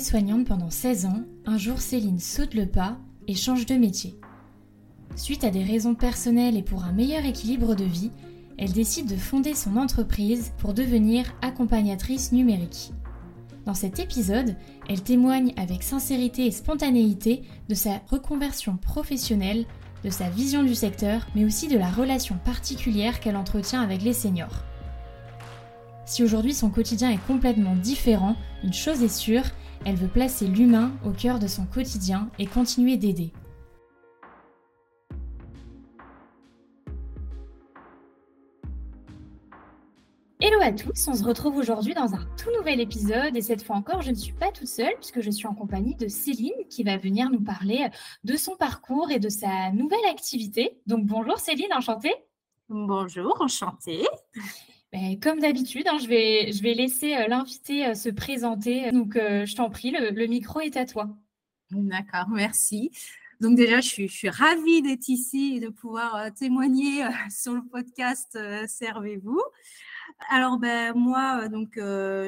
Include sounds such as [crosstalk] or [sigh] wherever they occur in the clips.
Aide-soignante pendant 16 ans, un jour Céline saute le pas et change de métier. Suite à des raisons personnelles et pour un meilleur équilibre de vie, elle décide de fonder son entreprise pour devenir accompagnatrice numérique. Dans cet épisode, elle témoigne avec sincérité et spontanéité de sa reconversion professionnelle, de sa vision du secteur, mais aussi de la relation particulière qu'elle entretient avec les seniors. Si aujourd'hui son quotidien est complètement différent, une chose est sûre, elle veut placer l'humain au cœur de son quotidien et continuer d'aider. Hello à tous, on se retrouve aujourd'hui dans un tout nouvel épisode et cette fois encore je ne suis pas toute seule puisque je suis en compagnie de Céline qui va venir nous parler de son parcours et de sa nouvelle activité. Donc bonjour Céline, enchantée. Bonjour, enchantée. Ben, comme d'habitude, hein, je, vais, laisser euh, l'invité euh, se présenter. Donc, euh, je t'en prie, le, micro est à toi. D'accord, merci. Donc déjà, je suis, je suis ravie d'être ici et de pouvoir témoigner [laughs] sur le podcast Servez-vous. Alors, ben, moi, donc,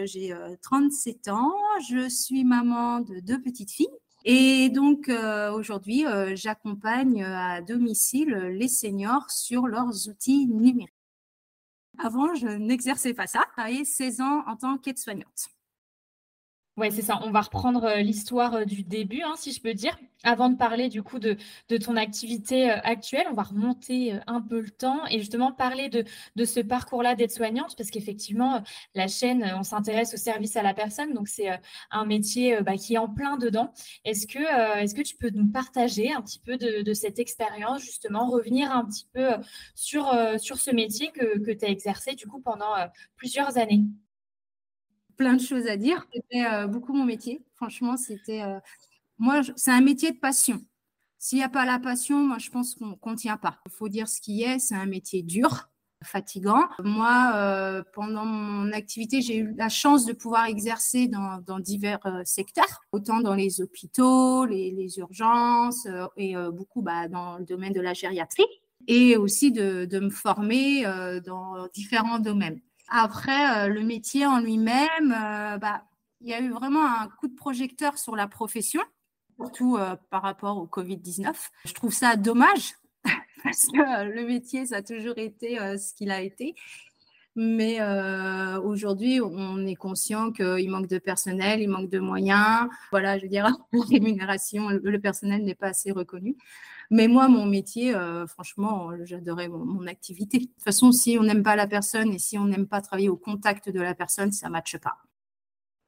j'ai 37 ans. Je suis maman de deux petites filles. Et donc, aujourd'hui, j'accompagne à domicile les seniors sur leurs outils numériques. Avant, je n'exerçais pas ça. J'ai travaillé 16 ans en tant qu'aide-soignante. Oui, c'est ça. On va reprendre euh, l'histoire euh, du début, hein, si je peux dire. Avant de parler du coup de, ton activité euh, actuelle, on va remonter un peu le temps et justement parler de, ce parcours-là d'aide-soignante, parce qu'effectivement, la chaîne, on s'intéresse au service à la personne, donc c'est un métier bah, qui est en plein dedans. Est-ce que, est que tu peux nous partager un petit peu de, cette expérience, justement, revenir un petit peu sur, sur ce métier que, que tu as exercé du coup pendant plusieurs années? Plein de choses à dire. C'était euh, beaucoup mon métier. Franchement, c'était. Euh, moi, c'est un métier de passion. S'il n'y a pas la passion, moi, je pense qu'on ne tient pas. Il faut dire ce qui est. C'est un métier dur, fatigant. Moi, euh, pendant mon activité, j'ai eu la chance de pouvoir exercer dans, divers secteurs, autant dans les hôpitaux, les, urgences et beaucoup bah, dans le domaine de la gériatrie, et aussi de, de me former dans différents domaines. Après, euh, le métier en lui-même, euh, bah, il y a eu vraiment un coup de projecteur sur la profession, surtout euh, par rapport au Covid-19. Je trouve ça dommage [laughs] parce que le métier, ça a toujours été ce qu'il a été. Mais aujourd'hui, on est conscient qu'il manque de personnel, il manque de moyens. Voilà, je veux dire, [laughs] la rémunération, le personnel n'est pas assez reconnu. Mais moi, mon métier, euh, franchement, j'adorais mon, activité. De toute façon, si on n'aime pas la personne et si on n'aime pas travailler au contact de la personne, ça ne matche pas.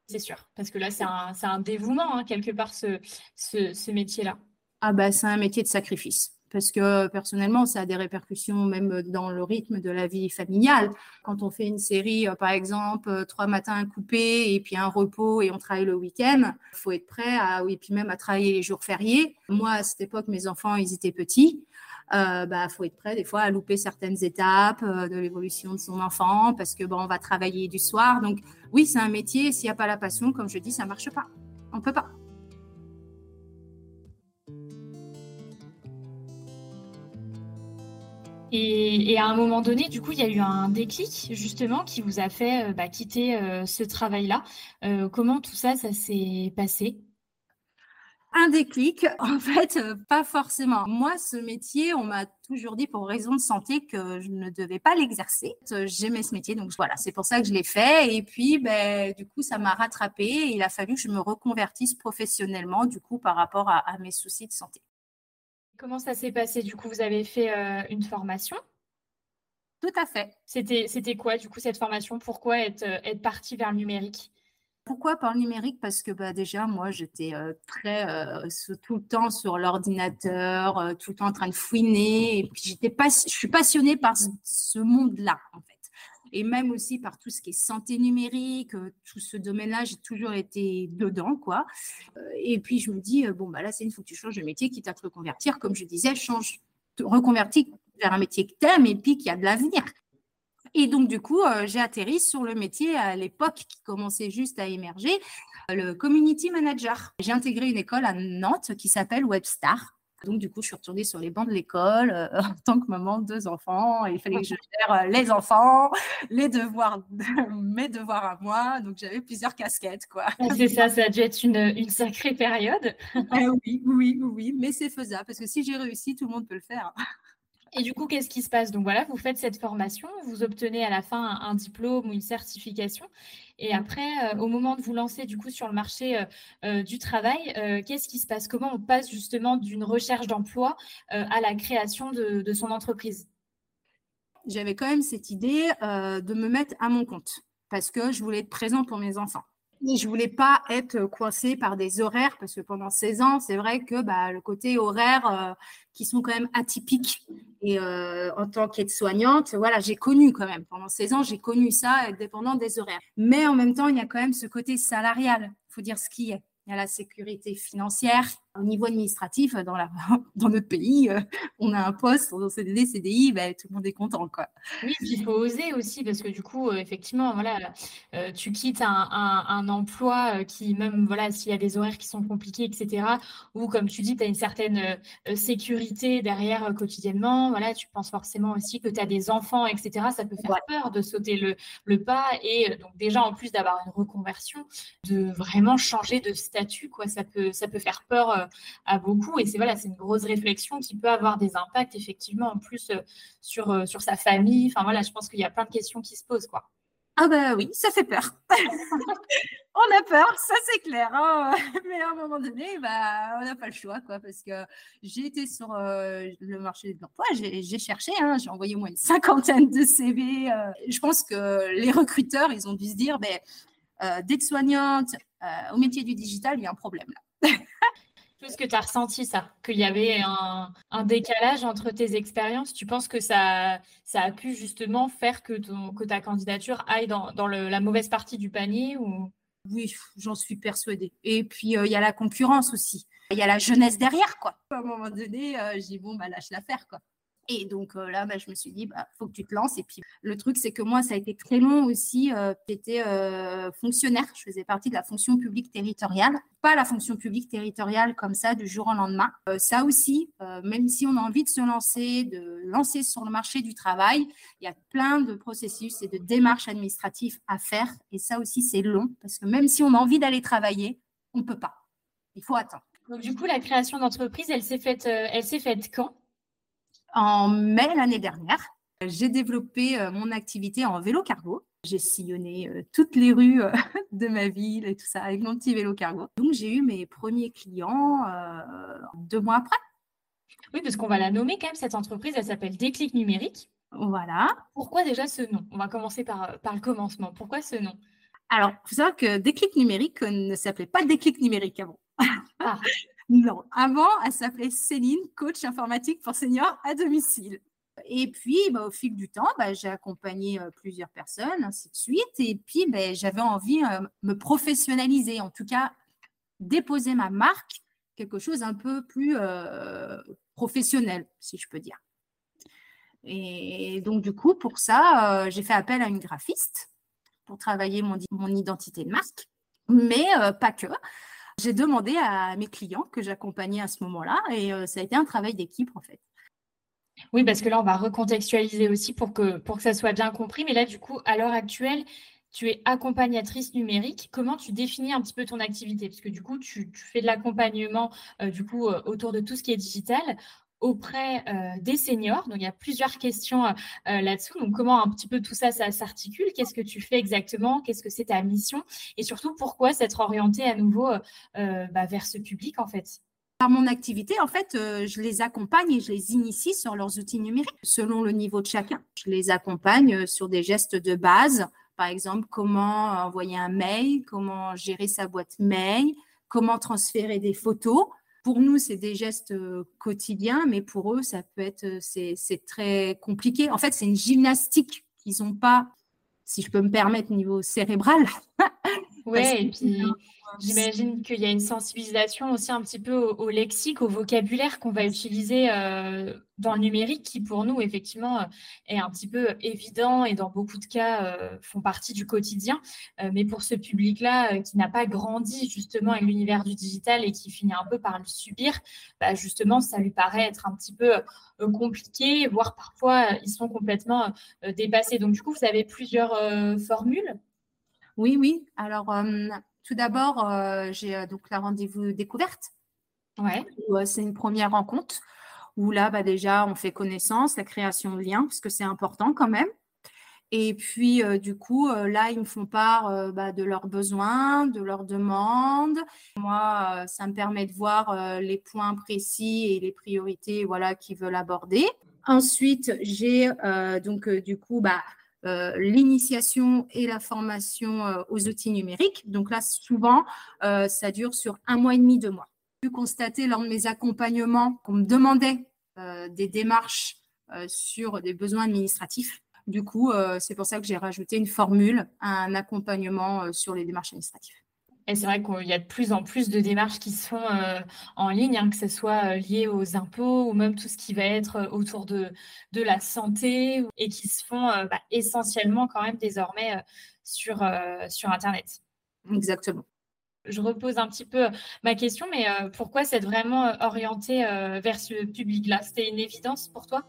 C'est sûr, parce que là, c'est un, dévouement, hein, quelque part, ce, ce métier-là. Ah bah, c'est un métier de sacrifice parce que personnellement, ça a des répercussions même dans le rythme de la vie familiale. Quand on fait une série, euh, par exemple, euh, trois matins coupés et puis un repos et on travaille le week-end, il faut être prêt à, oui, puis même à travailler les jours fériés. Moi, à cette époque, mes enfants, ils étaient petits. Euh, bah, faut être prêt des fois à louper certaines étapes euh, de l'évolution de son enfant parce que bon, on va travailler du soir. Donc oui, c'est un métier. S'il n'y a pas la passion, comme je dis, ça marche pas. On peut pas. Et, à un moment donné, du coup, il y a eu un déclic justement qui vous a fait euh, bah, quitter euh, ce travail-là. Euh, comment tout ça, ça s'est passé? Un déclic, [laughs] en fait, pas forcément. Moi, ce métier, on m'a toujours dit pour raison de santé que je ne devais pas l'exercer. J'aimais ce métier, donc voilà, c'est pour ça que je l'ai fait. Et puis, ben, du coup, ça m'a rattrapé. Et il a fallu que je me reconvertisse professionnellement, du coup, par rapport à, mes soucis de santé. Comment ça s'est passé? Du coup, vous avez fait euh, une formation? Tout à fait. C'était quoi, du coup, cette formation? Pourquoi être, être partie vers le numérique? Pourquoi par le numérique? Parce que bah, déjà, moi, j'étais très tout le temps sur l'ordinateur, tout le temps en train de fouiner. Et puis, j'étais pas, je suis passionnée par ce, monde-là, en fait. Et même aussi par tout ce qui est santé numérique, tout ce domaine-là, j'ai toujours été dedans, quoi. Et puis, je me dis, bon, bah là, c'est une faut que tu changes de métier, quitte à te reconvertir. Comme je disais, change, reconvertis vers un métier que tu aimes et puis qui a de l'avenir. Et donc, du coup, euh, j'ai atterri sur le métier à l'époque qui commençait juste à émerger, euh, le community manager. J'ai intégré une école à Nantes qui s'appelle Webstar. Donc, du coup, je suis retournée sur les bancs de l'école euh, [laughs] en tant que maman de deux enfants. il fallait que je gère les enfants, les devoirs, mes devoirs à moi. Donc, j'avais plusieurs casquettes, quoi. Ah, c'est ça, ça a dû être une, une sacrée période. [laughs] Eh oui, oui, oui, mais c'est faisable parce que si j'ai réussi, tout le monde peut le faire. Et du coup, qu'est-ce qui se passe? Donc voilà, vous faites cette formation, vous obtenez à la fin un, diplôme ou une certification. Et mmh. après, euh, au moment de vous lancer du coup sur le marché euh, euh, du travail, qu'est-ce qui se passe? Comment on passe justement d'une recherche d'emploi à la création de, son entreprise? J'avais quand même cette idée de me mettre à mon compte parce que je voulais être présent pour mes enfants. Je voulais pas être coincée par des horaires parce que pendant 16 ans, c'est vrai que bah, le côté horaire qui sont quand même atypiques et euh, en tant qu'aide-soignante, voilà, j'ai connu quand même, pendant 16 ans, j'ai connu ça, être dépendante des horaires. Mais en même temps, il y a quand même ce côté salarial, faut dire ce qui est. Il y a la sécurité financière. Au niveau administratif, dans, la, [laughs] dans notre pays, euh, on a un poste en CDD, CDI, ben, tout le monde est content. Quoi. Oui, il faut oser aussi, parce que du coup, euh, effectivement, voilà, euh, tu quittes un, un, emploi qui, même voilà, s'il y a des horaires qui sont compliqués, etc., ou comme tu dis, tu as une certaine sécurité derrière quotidiennement, voilà, tu penses forcément aussi que tu as des enfants, etc., ça peut faire peur de sauter le, le pas. Et donc, déjà, en plus d'avoir une reconversion, de vraiment changer de statut, quoi. Ça peut, ça peut faire peur euh, à beaucoup. Et c'est voilà, c'est une grosse réflexion qui peut avoir des impacts effectivement en plus euh, sur, euh, sur sa famille. Enfin voilà, je pense qu'il y a plein de questions qui se posent, quoi. Ah bah oui, ça fait peur. [laughs] on a peur, ça c'est clair. Hein. [laughs] Mais à un moment donné, bah, on n'a pas le choix, quoi, parce que j'ai été sur le marché de l'emploi, j'ai cherché, hein, j'ai envoyé au moins une cinquantaine de CV. je pense que les recruteurs, ils ont dû se dire, ben, d'être-soignante au métier du digital, il y a un problème là. [laughs] Est-ce que tu as ressenti ça, qu'il y avait un, décalage entre tes expériences? Tu penses que ça, ça a pu justement faire que, ton, que ta candidature aille dans, dans la mauvaise partie du panier ou... Oui, j'en suis persuadée. Et puis, euh, il y a la concurrence aussi. Il y a la jeunesse derrière, quoi. À un moment donné, euh, j'ai bon, bah, lâche l'affaire, quoi. Et donc euh, là, bah, je me suis dit, bah, faut que tu te lances. Et puis le truc, c'est que moi, ça a été très long aussi. Euh, J'étais euh, fonctionnaire, je faisais partie de la fonction publique territoriale. Pas la fonction publique territoriale comme ça du jour au lendemain. Ça aussi, même si on a envie de se lancer, de lancer sur le marché du travail, il y a plein de processus et de démarches administratives à faire. Et ça aussi, c'est long parce que même si on a envie d'aller travailler, on ne peut pas. Il faut attendre. Donc du coup, la création d'entreprise, elle s'est faite, elle s'est faite quand? En mai l'année dernière, j'ai développé euh, mon activité en vélo cargo. J'ai sillonné euh, toutes les rues euh, [laughs] de ma ville et tout ça avec mon petit vélo cargo. Donc j'ai eu mes premiers clients deux mois après. Oui, parce qu'on va la nommer quand même, cette entreprise, elle s'appelle Déclic Numérique. Voilà. Pourquoi déjà ce nom? On va commencer par, par le commencement. Pourquoi ce nom? Alors, il faut savoir que Déclic Numérique ne s'appelait pas Déclic Numérique avant. Ah. [laughs] Non, avant, elle s'appelait Céline, coach informatique pour seniors à domicile. Et puis, bah, au fil du temps, bah, j'ai accompagné euh, plusieurs personnes, ainsi de suite. Et puis, bah, j'avais envie de euh, me professionnaliser, en tout cas, déposer ma marque, quelque chose un peu plus euh, professionnel, si je peux dire. Et donc, du coup, pour ça, j'ai fait appel à une graphiste pour travailler mon, mon identité de marque, mais pas que. J'ai demandé à mes clients que j'accompagnais à ce moment-là et euh, ça a été un travail d'équipe en fait. Oui, parce que là, on va recontextualiser aussi pour que, pour que ça soit bien compris. Mais là, du coup, à l'heure actuelle, tu es accompagnatrice numérique. Comment tu définis un petit peu ton activité? Parce que du coup, tu, fais de l'accompagnement du coup autour de tout ce qui est digital auprès euh, des seniors. Donc, il y a plusieurs questions euh, euh, là-dessous. Donc, comment un petit peu tout ça, s'articule? Qu'est-ce que tu fais exactement? Qu'est-ce que c'est ta mission? Et surtout, pourquoi s'être orienté à nouveau bah, vers ce public, en fait? Par mon activité, en fait, je les accompagne et je les initie sur leurs outils numériques selon le niveau de chacun. Je les accompagne sur des gestes de base, par exemple, comment envoyer un mail, comment gérer sa boîte mail, comment transférer des photos pour nous, c'est des gestes euh, quotidiens, mais pour eux, ça peut être, euh, c'est très compliqué. En fait, c'est une gymnastique qu'ils n'ont pas, si je peux me permettre, au niveau cérébral. [laughs] Oui, et puis J'imagine qu'il y a une sensibilisation aussi un petit peu au, lexique, au vocabulaire qu'on va utiliser euh, dans le numérique, qui pour nous, effectivement, euh, est un petit peu évident et dans beaucoup de cas euh, font partie du quotidien. mais pour ce public-là, qui n'a pas grandi justement avec l'univers du digital et qui finit un peu par le subir, bah, justement, ça lui paraît être un petit peu compliqué, voire parfois ils sont complètement dépassés. Donc, du coup, vous avez plusieurs formules? Oui, oui. Alors, tout d'abord, euh, j'ai euh, donc la rendez-vous découverte. Ouais. Euh, c'est une première rencontre où là, bah, déjà, on fait connaissance, la création de liens, parce que c'est important quand même. Et puis, du coup, là, ils me font part bah, de leurs besoins, de leurs demandes. Moi, ça me permet de voir les points précis et les priorités voilà, qu'ils veulent aborder. Ensuite, j'ai donc, du coup, bah, l'initiation et la formation euh, aux outils numériques. Donc là, souvent, euh, ça dure sur un mois et demi, deux mois. J'ai pu constater lors de mes accompagnements qu'on me demandait des démarches sur des besoins administratifs. Du coup, c'est pour ça que j'ai rajouté une formule, un accompagnement sur les démarches administratives. Et c'est vrai qu'il y a de plus en plus de démarches qui se font euh, en ligne, hein, que ce soit euh, lié aux impôts ou même tout ce qui va être euh, autour de, de la santé et qui se font bah, essentiellement quand même désormais sur, sur Internet. Exactement. Je repose un petit peu ma question, mais pourquoi c'est vraiment orienté vers ce public-là? C'était une évidence pour toi?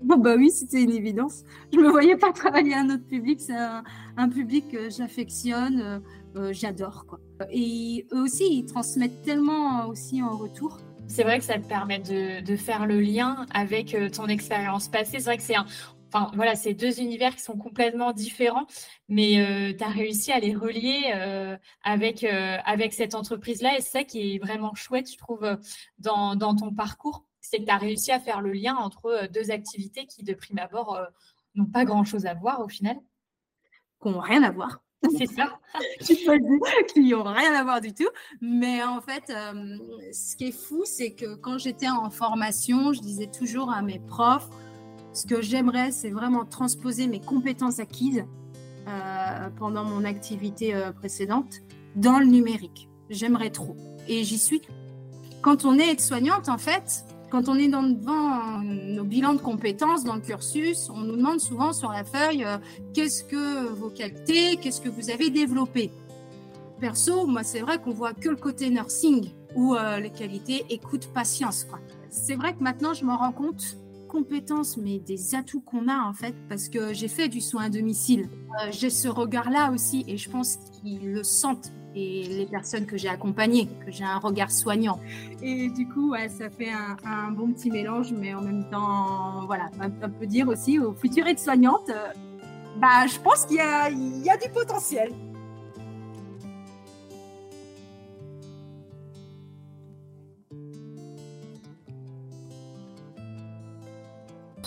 Bon, bah oui, c'était une évidence. Je ne me voyais pas [laughs] travailler un autre public. C'est un, un, public que j'affectionne, euh, j'adore. quoi. Et eux aussi, ils transmettent tellement aussi en retour. C'est vrai que ça te permet de, de faire le lien avec euh, ton expérience passée. C'est vrai que c'est un, Enfin, voilà, c'est deux univers qui sont complètement différents, mais euh, tu as réussi à les relier avec, avec cette entreprise-là. Et c'est ça qui est vraiment chouette, je trouve, dans, dans ton parcours. C'est que tu as réussi à faire le lien entre deux activités qui, de prime abord, n'ont pas grand-chose à voir au final. Qui n'ont rien à voir. C'est ça. [laughs] qui n'ont rien à voir du tout. Mais en fait, euh, ce qui est fou, c'est que quand j'étais en formation, je disais toujours à mes profs, ce que j'aimerais, c'est vraiment transposer mes compétences acquises euh, pendant mon activité euh, précédente dans le numérique. J'aimerais trop. Et j'y suis. Quand on est aide-soignante, en fait, quand on est dans, devant nos bilans de compétences dans le cursus, on nous demande souvent sur la feuille euh, qu'est-ce que vos qualités, qu'est-ce que vous avez développé. Perso, moi, c'est vrai qu'on voit que le côté nursing ou euh, les qualités écoute, patience. C'est vrai que maintenant, je me rends compte compétences, mais des atouts qu'on a en fait, parce que j'ai fait du soin à domicile. Euh, j'ai ce regard-là aussi, et je pense qu'ils le sentent et les personnes que j'ai accompagnées, que j'ai un regard soignant. Et du coup, ça fait un, bon petit mélange, mais en même temps, voilà, on peut dire aussi aux futures aides-soignantes, euh, bah, je pense qu'il y a, il y a du potentiel.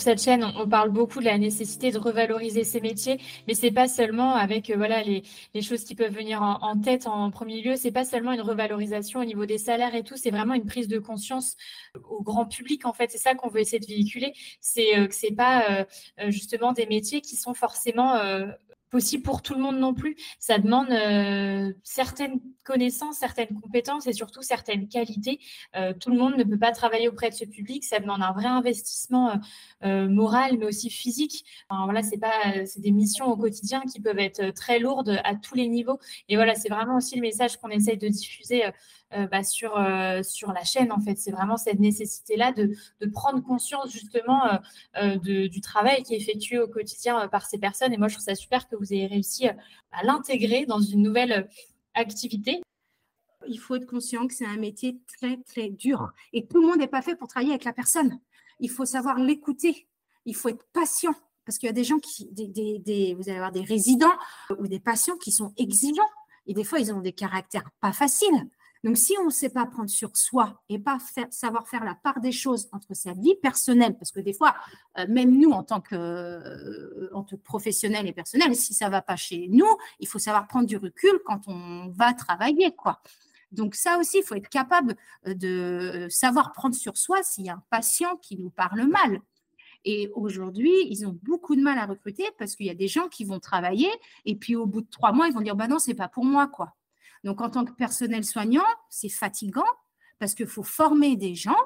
Cette chaîne, on, parle beaucoup de la nécessité de revaloriser ces métiers, mais c'est pas seulement avec euh, voilà les, choses qui peuvent venir en, tête en premier lieu. C'est pas seulement une revalorisation au niveau des salaires et tout, c'est vraiment une prise de conscience au grand public en fait. C'est ça qu'on veut essayer de véhiculer. C'est euh, que c'est pas euh, justement des métiers qui sont forcément possible pour tout le monde non plus. Ça demande euh, certaines connaissances, certaines compétences et surtout certaines qualités. Euh, tout le monde ne peut pas travailler auprès de ce public. Ça demande un vrai investissement euh, moral, mais aussi physique. voilà, c'est pas, c'est des missions au quotidien qui peuvent être très lourdes à tous les niveaux. Et voilà, c'est vraiment aussi le message qu'on essaye de diffuser bah, sur, sur la chaîne, en fait. C'est vraiment cette nécessité-là de, de, prendre conscience justement du travail qui est effectué au quotidien par ces personnes. Et moi, je trouve ça super que vous ayez réussi à l'intégrer dans une nouvelle activité. Il faut être conscient que c'est un métier très, très dur et tout le monde n'est pas fait pour travailler avec la personne. Il faut savoir l'écouter. Il faut être patient parce qu'il y a des gens qui, des, vous allez avoir des résidents ou des patients qui sont exigeants et des fois ils ont des caractères pas faciles. Donc, si on ne sait pas prendre sur soi et pas savoir faire la part des choses entre sa vie personnelle, parce que des fois, euh, même nous, en tant que, euh, professionnels et personnels, si ça ne va pas chez nous, il faut savoir prendre du recul quand on va travailler, quoi. Donc ça aussi, il faut être capable euh, de savoir prendre sur soi s'il y a un patient qui nous parle mal. Et aujourd'hui, ils ont beaucoup de mal à recruter parce qu'il y a des gens qui vont travailler et puis au bout de trois mois, ils vont dire bah non, c'est pas pour moi quoi. Donc en tant que personnel soignant, c'est fatigant parce qu'il faut former des gens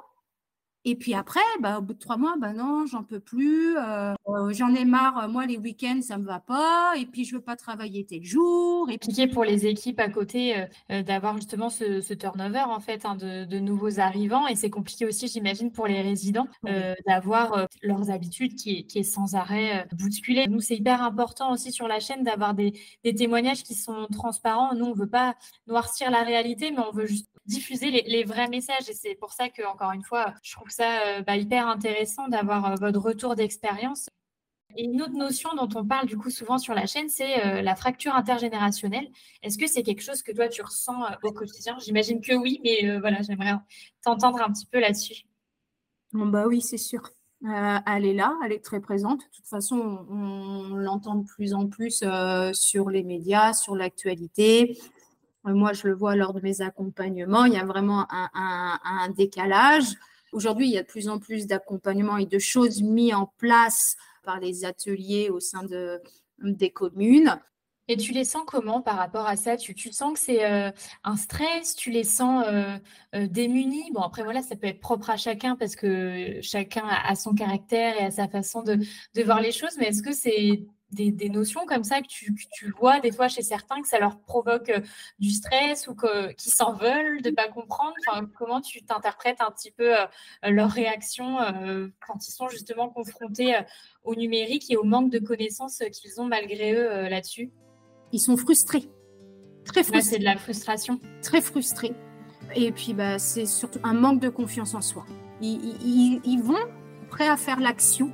et puis après, bah, au bout de trois mois, bah non, j'en peux plus, euh, euh, j'en ai marre, moi les week-ends, ça me va pas, et puis je veux pas travailler tel jour. Et puis pour les équipes à côté euh, d'avoir justement ce, turnover en fait hein, de, nouveaux arrivants, et c'est compliqué aussi, j'imagine, pour les résidents d'avoir leurs habitudes qui, qui, est sans arrêt bousculées. Nous, c'est hyper important aussi sur la chaîne d'avoir des, des témoignages qui sont transparents. Nous, on veut pas noircir la réalité, mais on veut juste diffuser les, vrais messages. Et c'est pour ça que, encore une fois, je trouve ça euh, bah, hyper intéressant d'avoir euh, votre retour d'expérience. Et une autre notion dont on parle du coup souvent sur la chaîne, c'est euh, la fracture intergénérationnelle. Est-ce que c'est quelque chose que toi tu ressens au quotidien? J'imagine que oui, mais voilà, j'aimerais t'entendre un petit peu là-dessus. Bah oui, c'est sûr. elle est là, elle est très présente. De toute façon, on, l'entend de plus en plus sur les médias, sur l'actualité. Moi, je le vois lors de mes accompagnements, il y a vraiment un, décalage. Aujourd'hui, il y a de plus en plus d'accompagnements et de choses mises en place par les ateliers au sein de, des communes. Et tu les sens comment par rapport à ça? Tu, tu, sens que c'est euh, un stress? Tu les sens euh, euh, démunis? Bon, après, voilà, ça peut être propre à chacun parce que chacun a son caractère et a sa façon de, de voir les choses, mais est-ce que c'est des, notions comme ça que tu, vois des fois chez certains, que ça leur provoque euh, du stress ou qu'ils s'en veulent de ne pas comprendre? Comment tu t'interprètes un petit peu euh, leur réaction euh, quand ils sont justement confrontés au numérique et au manque de connaissances qu'ils ont malgré eux là-dessus? Ils sont frustrés. Très frustrés. c'est de la frustration. Très frustrés. Et puis, bah, c'est surtout un manque de confiance en soi. Ils, ils vont prêts à faire l'action,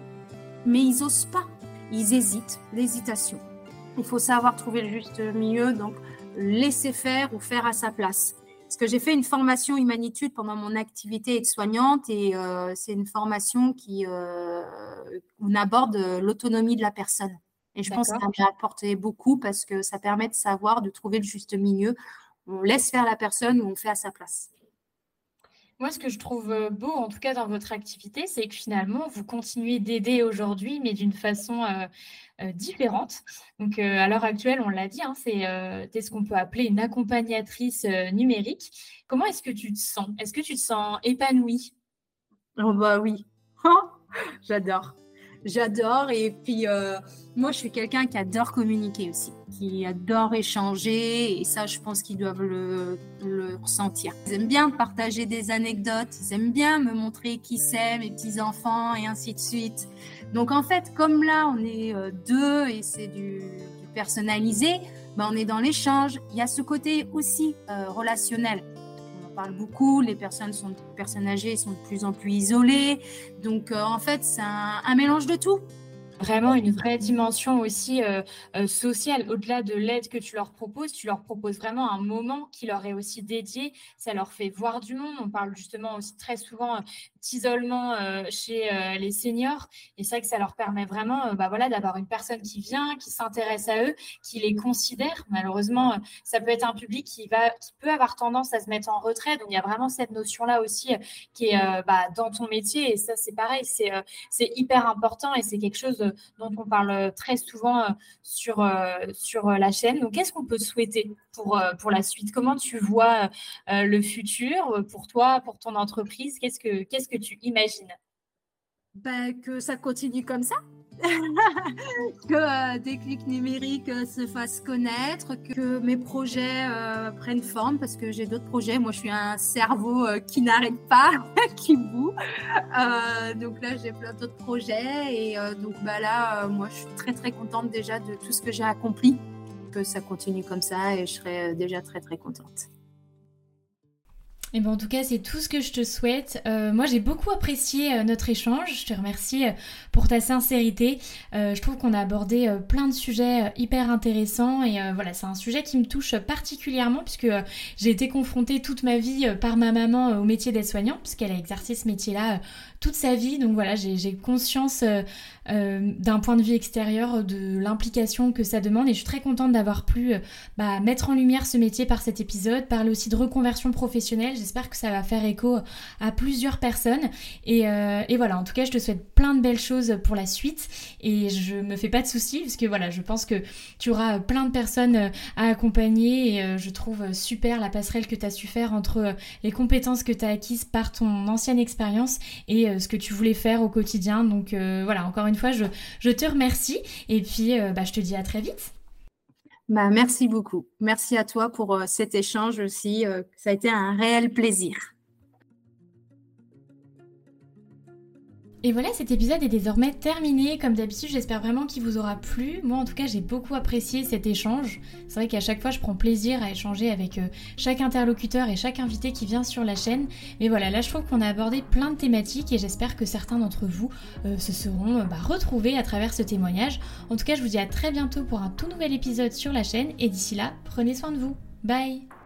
mais ils n'osent pas ils hésitent, l'hésitation. Il faut savoir trouver le juste milieu, donc laisser faire ou faire à sa place. Parce que j'ai fait une formation humanitude pendant mon activité aide-soignante et euh, c'est une formation qui euh, on aborde l'autonomie de la personne. Et je pense que ça m'a apporté beaucoup parce que ça permet de savoir, de trouver le juste milieu. On laisse faire la personne ou on fait à sa place. Moi, ce que je trouve euh, beau, en tout cas dans votre activité, c'est que finalement, vous continuez d'aider aujourd'hui, mais d'une façon euh, euh, différente. Donc, à l'heure actuelle, on l'a dit, hein, c'est ce qu'on peut appeler une accompagnatrice numérique? Comment est-ce que tu te sens? Est-ce que tu te sens épanouie? Oh, Bah oui, [laughs] j'adore. J'adore. Et puis, euh, moi, je suis quelqu'un qui adore communiquer aussi, qui adore échanger. Et ça, je pense qu'ils doivent le, ressentir. Ils aiment bien partager des anecdotes. Ils aiment bien me montrer qui c'est, mes petits-enfants, et ainsi de suite. Donc, en fait, comme là, on est euh, deux et c'est du, personnalisé, ben, on est dans l'échange. Il y a ce côté aussi euh, relationnel parle beaucoup, les personnes sont personnes âgées sont de plus en plus isolées. Donc euh, en fait, c'est un, mélange de tout vraiment une vraie dimension aussi euh, euh, sociale. Au-delà de l'aide que tu leur proposes, tu leur proposes vraiment un moment qui leur est aussi dédié. Ça leur fait voir du monde. On parle justement aussi très souvent d'isolement euh, chez euh, les seniors. Et c'est vrai que ça leur permet vraiment euh, bah, voilà, d'avoir une personne qui vient, qui s'intéresse à eux, qui les considère. Malheureusement, ça peut être un public qui, va, qui peut avoir tendance à se mettre en retrait. Donc, il y a vraiment cette notion-là aussi qui est bah, dans ton métier. Et ça, c'est pareil, c'est c'est hyper important et c'est quelque chose dont on parle très souvent sur, sur la chaîne. Donc, qu'est-ce qu'on peut souhaiter pour, pour la suite? Comment tu vois le futur? Pour toi, pour ton entreprise? Qu'est-ce que, qu'est-ce que tu imagines ben, Que ça continue comme ça. [laughs] que euh, des clics numériques euh, se fassent connaître, que mes projets euh, prennent forme parce que j'ai d'autres projets. Moi, je suis un cerveau qui n'arrête pas, [laughs] qui boue. donc là, j'ai plein d'autres projets et donc bah là, moi, je suis très très contente déjà de tout ce que j'ai accompli. Que ça continue comme ça et je serai déjà très très contente. Et eh ben en tout cas, c'est tout ce que je te souhaite. Euh, moi, j'ai beaucoup apprécié euh, notre échange. Je te remercie euh, pour ta sincérité. je trouve qu'on a abordé plein de sujets hyper intéressants et voilà, c'est un sujet qui me touche particulièrement puisque j'ai été confrontée toute ma vie par ma maman au métier d'aide-soignant puisqu'elle a exercé ce métier-là toute sa vie. Donc voilà, j'ai conscience euh, d'un point de vue extérieur de l'implication que ça demande et je suis très contente d'avoir pu euh, bah, mettre en lumière ce métier par cet épisode, parler aussi de reconversion professionnelle. J'espère que ça va faire écho à plusieurs personnes et, euh, et, voilà, en tout cas, je te souhaite plein de belles choses pour la suite et je me fais pas de soucis parce que voilà, je pense que tu auras plein de personnes à accompagner et je trouve super la passerelle que tu as su faire entre les compétences que tu as acquises par ton ancienne expérience et ce que tu voulais faire au quotidien. Donc voilà, encore une fois, je, te remercie et puis euh, bah, je te dis à très vite. Bah, merci beaucoup. Merci à toi pour euh, cet échange aussi. Euh, ça a été un réel plaisir. Et voilà, cet épisode est désormais terminé. Comme d'habitude, j'espère vraiment qu'il vous aura plu. Moi, en tout cas, j'ai beaucoup apprécié cet échange. C'est vrai qu'à chaque fois, je prends plaisir à échanger avec euh, chaque interlocuteur et chaque invité qui vient sur la chaîne. Mais voilà, là, je trouve qu'on a abordé plein de thématiques et j'espère que certains d'entre vous euh, se seront euh, bah, retrouvés à travers ce témoignage. En tout cas, je vous dis à très bientôt pour un tout nouvel épisode sur la chaîne et d'ici là, prenez soin de vous. Bye